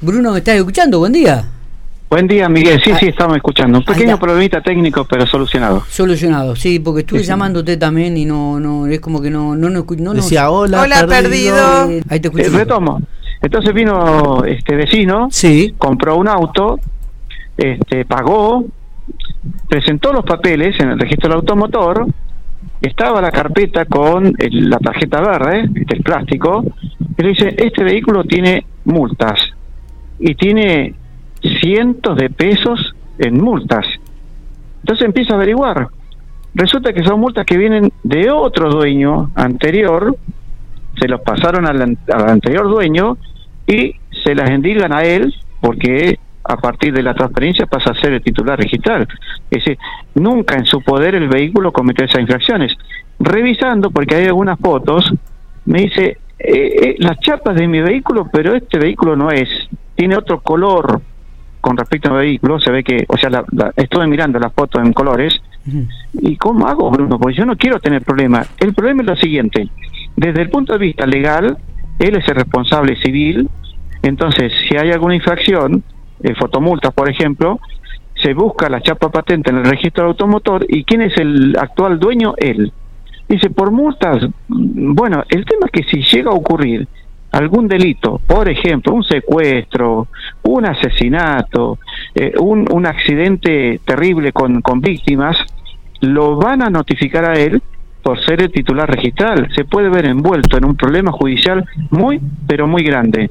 Bruno, ¿me estás escuchando? Buen día. Buen día, Miguel. Sí, Ah, sí, estamos escuchando. Un pequeño problemita técnico, pero solucionado. Solucionado, sí, porque estuve Sí, sí. llamándote también y no, no, es como que no, no, no, no nos- Decía hola, Hola, perdido. Eh, Ahí te. Eh, retomo. Entonces vino este vecino, Sí, compró un auto, este, pagó, presentó los papeles en el registro del automotor, estaba la carpeta con el- la tarjeta verde, este, el plástico, y le dice, este vehículo tiene multas y tiene cientos de pesos en multas. Entonces empieza a averiguar. Resulta que son multas que vienen de otro dueño anterior, se los pasaron al, al anterior dueño y se las endilgan a él porque a partir de la transferencia pasa a ser el titular registral. Es decir, nunca en su poder el vehículo cometió esas infracciones. Revisando, porque hay algunas fotos, me dice, eh, eh, las chapas de mi vehículo, pero este vehículo no es, tiene otro color con respecto al vehículo, se ve que, o sea, la- la- estuve mirando las fotos en colores. ¿Y cómo hago, Bruno? Porque yo no quiero tener problemas. El problema es lo siguiente. Desde el punto de vista legal, él es el responsable civil. Entonces, si hay alguna infracción, eh, fotomultas, por ejemplo, se busca la chapa patente en el registro del automotor y ¿quién es el actual dueño? Él. Dice, por multas, mm, bueno, el tema es que si llega a ocurrir algún delito, por ejemplo, un secuestro, un asesinato, eh, un, un accidente terrible con, con víctimas, lo van a notificar a él por ser el titular registral. Se puede ver envuelto en un problema judicial muy, pero muy grande.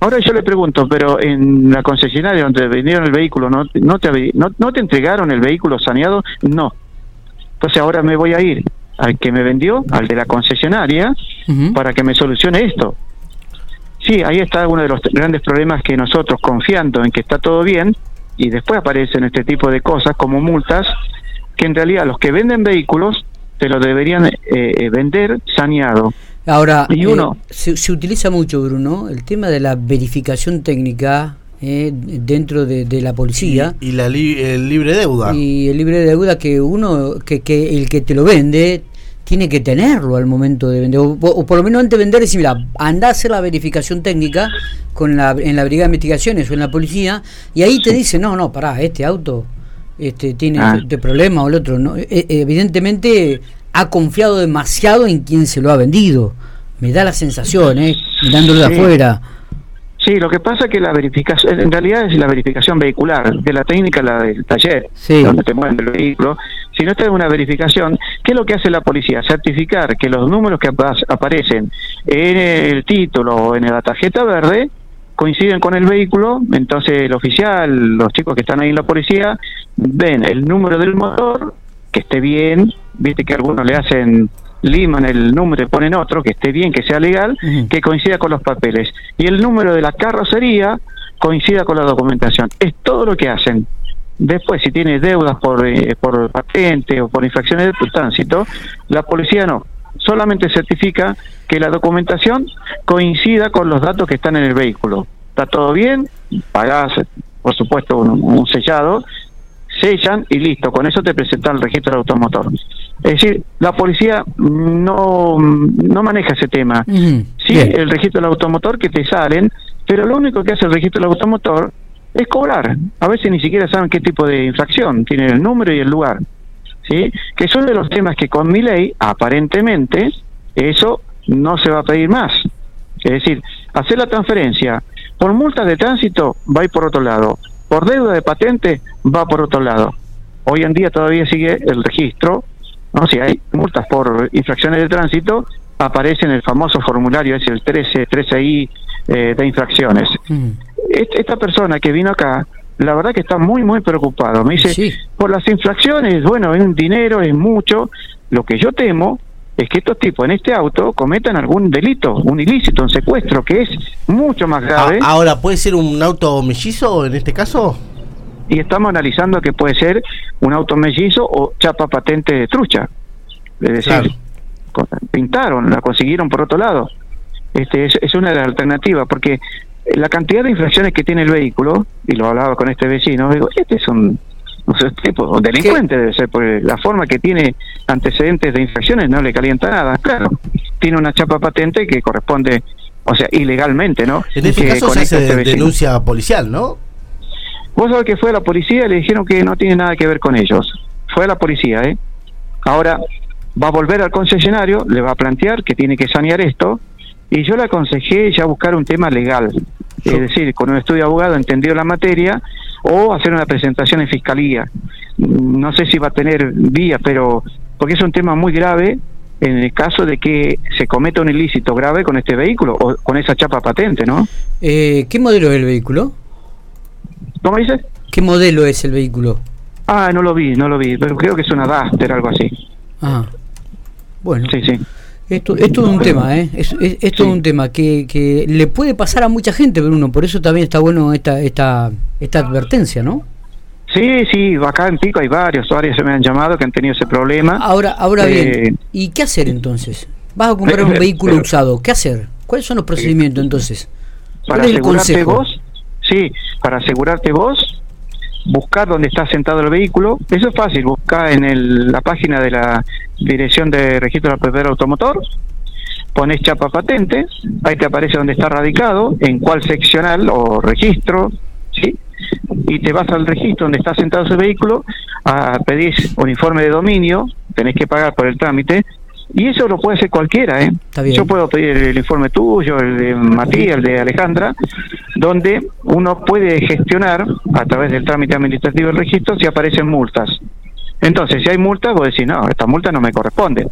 Ahora yo le pregunto, pero en la concesionaria donde vendieron el vehículo, ¿no, no, te, no, no te entregaron el vehículo saneado? No. Entonces ahora me voy a ir al que me vendió, al de la concesionaria, para que me solucione esto. Sí, ahí está uno de los grandes problemas que nosotros, confiando en que está todo bien, y después aparecen este tipo de cosas como multas, que en realidad los que venden vehículos te lo deberían eh, eh, vender saneado. Ahora, Y eh, uno- se, se utiliza mucho, Bruno, el tema de la verificación técnica eh, dentro de, de la policía. Y la li- el libre deuda. y el libre de deuda que uno que, que el que te lo vende tiene que tenerlo al momento de vender o, o por lo menos antes de vender decir mira anda a hacer la verificación técnica con la en la brigada de investigaciones o en la policía y ahí te dice no no pará este auto este tiene Ah. este problema o el otro no E- evidentemente ha confiado demasiado en quien se lo ha vendido me da la sensación eh mirándolo de Sí. afuera Sí, lo que pasa es que la verificación, en realidad es la verificación vehicular, de la técnica la del taller, Sí. donde te mueven el vehículo. Si no está una verificación, ¿qué es lo que hace la policía? Certificar que los números que apa- aparecen en el título o en la tarjeta verde coinciden con el vehículo, entonces el oficial, los chicos que están ahí en la policía, ven el número del motor, que esté bien, viste que algunos le hacen liman el número y ponen otro, que esté bien, que sea legal, que coincida con los papeles. Y el número de la carrocería coincida con la documentación. Es todo lo que hacen. Después, si tiene deudas por, eh, por patente o por infracciones de tránsito, la policía no. Solamente certifica que la documentación coincida con los datos que están en el vehículo. Está todo bien, pagás, por supuesto, un, un sellado, sellan y listo, con eso te presentan el registro del automotor. Es decir, la policía no, no maneja ese tema. Ujú. Sí, Bien. el registro del automotor que te salen, pero lo único que hace el registro del automotor es cobrar. A veces ni siquiera saben qué tipo de infracción, tienen el número y el lugar. ¿Sí? Que son de los temas que con mi ley, aparentemente, eso no se va a pedir más. Es decir, hacer la transferencia por multas de tránsito va a ir por otro lado, por deuda de patente va por otro lado. Hoy en día todavía sigue el registro, ¿no? si hay multas por infracciones de tránsito, aparece en el famoso formulario, es el 13, 13I eh, de infracciones. Ujú. Est- Esta persona que vino acá, la verdad que está muy, muy preocupado. Me dice, Sí. por las infracciones, bueno, es un dinero, es mucho. Lo que yo temo es que estos tipos en este auto cometan algún delito, un ilícito, un secuestro, que es mucho más grave. A- ahora, ¿puede ser un auto mellizo en este caso? y estamos analizando que puede ser un auto mellizo o chapa patente de trucha. Es decir, Claro. pintaron, la consiguieron por otro lado. Este es, es una de las alternativas, porque la cantidad de infracciones que tiene el vehículo, y lo hablaba con este vecino, digo, este es un, no sé, tipo, un delincuente debe ser, porque la forma que tiene antecedentes de infracciones no le calienta nada. Claro, tiene una chapa patente que corresponde o sea, ilegalmente, ¿no? En este Que caso se conecta hace este vecino. denuncia policial, ¿no? Vos sabés que fue a la policía y le dijeron que no tiene nada que ver con ellos. Fue a la policía, ¿eh? Ahora va a volver al concesionario, le va a plantear que tiene que sanear esto y yo le aconsejé ya buscar un tema legal, es decir, con un estudio de abogado entendido la materia o hacer una presentación en fiscalía. No sé si va a tener vía, pero porque es un tema muy grave en el caso de que se cometa un ilícito grave con este vehículo o con esa chapa patente, ¿no? Eh, ¿Qué modelo es el vehículo? ¿Cómo dices? ¿Qué modelo es el vehículo? Ah, no lo vi, no lo vi, pero creo que es una Duster, algo así. Ah, bueno. Sí, sí. Esto, es un tema, ¿eh? Es, es- esto es Sí. un tema que, que le puede pasar a mucha gente, Bruno. Por eso también está bueno esta, esta, esta advertencia, ¿no? Sí, sí, acá en Pico hay varios, varios se me han llamado que han tenido ese problema. Ahora, ahora Eh, bien, ¿y qué hacer entonces? Vas a comprar un vehículo pero- usado, ¿qué hacer? ¿Cuáles son los procedimientos entonces? ¿Cuál para es el asegurarte consejo? vos, sí, para asegurarte vos, buscar dónde está sentado el vehículo. Eso es fácil, buscar en el- la página de la Dirección de Registro del Propietario Automotor, pones chapa patente, ahí te aparece dónde está radicado, en cuál seccional o registro, ¿sí? Y te vas al registro donde está sentado ese vehículo, a pedir un informe de dominio, tenés que pagar por el trámite, y eso lo puede hacer cualquiera, ¿eh? Yo puedo pedir el informe tuyo, el de Matías, el de Alejandra, donde uno puede gestionar a través del trámite administrativo del registro si aparecen multas. Entonces, si hay multas, vos decís, no, esta multa no me corresponde.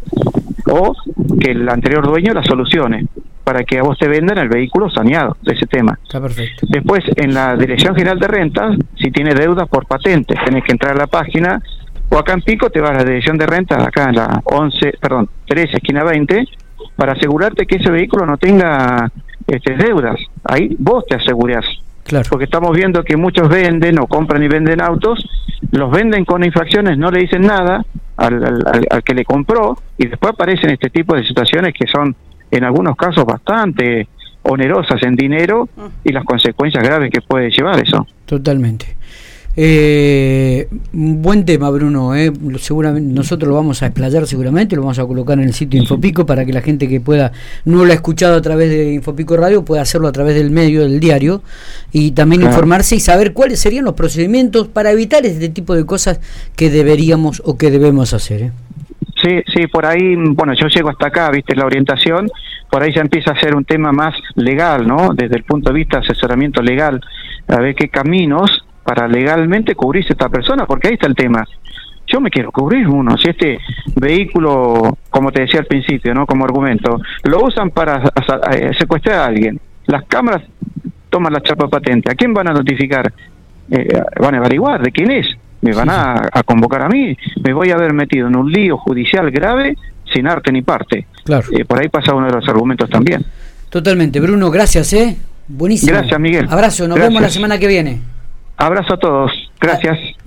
O que el anterior dueño la solucione para que a vos te vendan el vehículo saneado de ese tema. Está perfecto. Después, en la Dirección General de Rentas, si tiene deudas por patentes, tenés que entrar a la página, o acá en Pico te vas a la Dirección de Rentas, acá en la 11, perdón, 13, esquina 20, para asegurarte que ese vehículo no tenga este, deudas. Ahí vos te asegurás. Claro. Porque estamos viendo que muchos venden o compran y venden autos, los venden con infracciones, no le dicen nada al, al- que le compró y después aparecen este tipo de situaciones que son en algunos casos bastante onerosas en dinero y las consecuencias graves que puede llevar eso. Totalmente. Eh, buen tema, Bruno. Eh. Seguramente nosotros lo vamos a explayar seguramente, lo vamos a colocar en el sitio Infopico para que la gente que pueda no lo ha escuchado a través de Infopico Radio pueda hacerlo a través del medio del diario y también Claro. informarse y saber cuáles serían los procedimientos para evitar este tipo de cosas que deberíamos o que debemos hacer. eh. Sí, sí, por ahí, bueno, yo llego hasta acá, viste, la orientación, por ahí ya empieza a ser un tema más legal, ¿no? Desde el punto de vista de asesoramiento legal, a ver qué caminos para legalmente cubrirse esta persona, porque ahí está el tema. Yo me quiero cubrir uno, si este vehículo, como te decía al principio, ¿no? Como argumento, lo usan para eh, secuestrar a alguien. Las cámaras toman la chapa patente. ¿A quién van a notificar? Eh, van a averiguar de quién es. Me van a, a convocar a mí. Me voy a haber metido en un lío judicial grave sin arte ni parte. Claro. Eh, por ahí pasa uno de los argumentos también. Totalmente. Bruno, gracias. ¿eh? Buenísimo. Gracias, Miguel. Abrazo, nos vemos la semana que viene. Abrazo a todos. Gracias.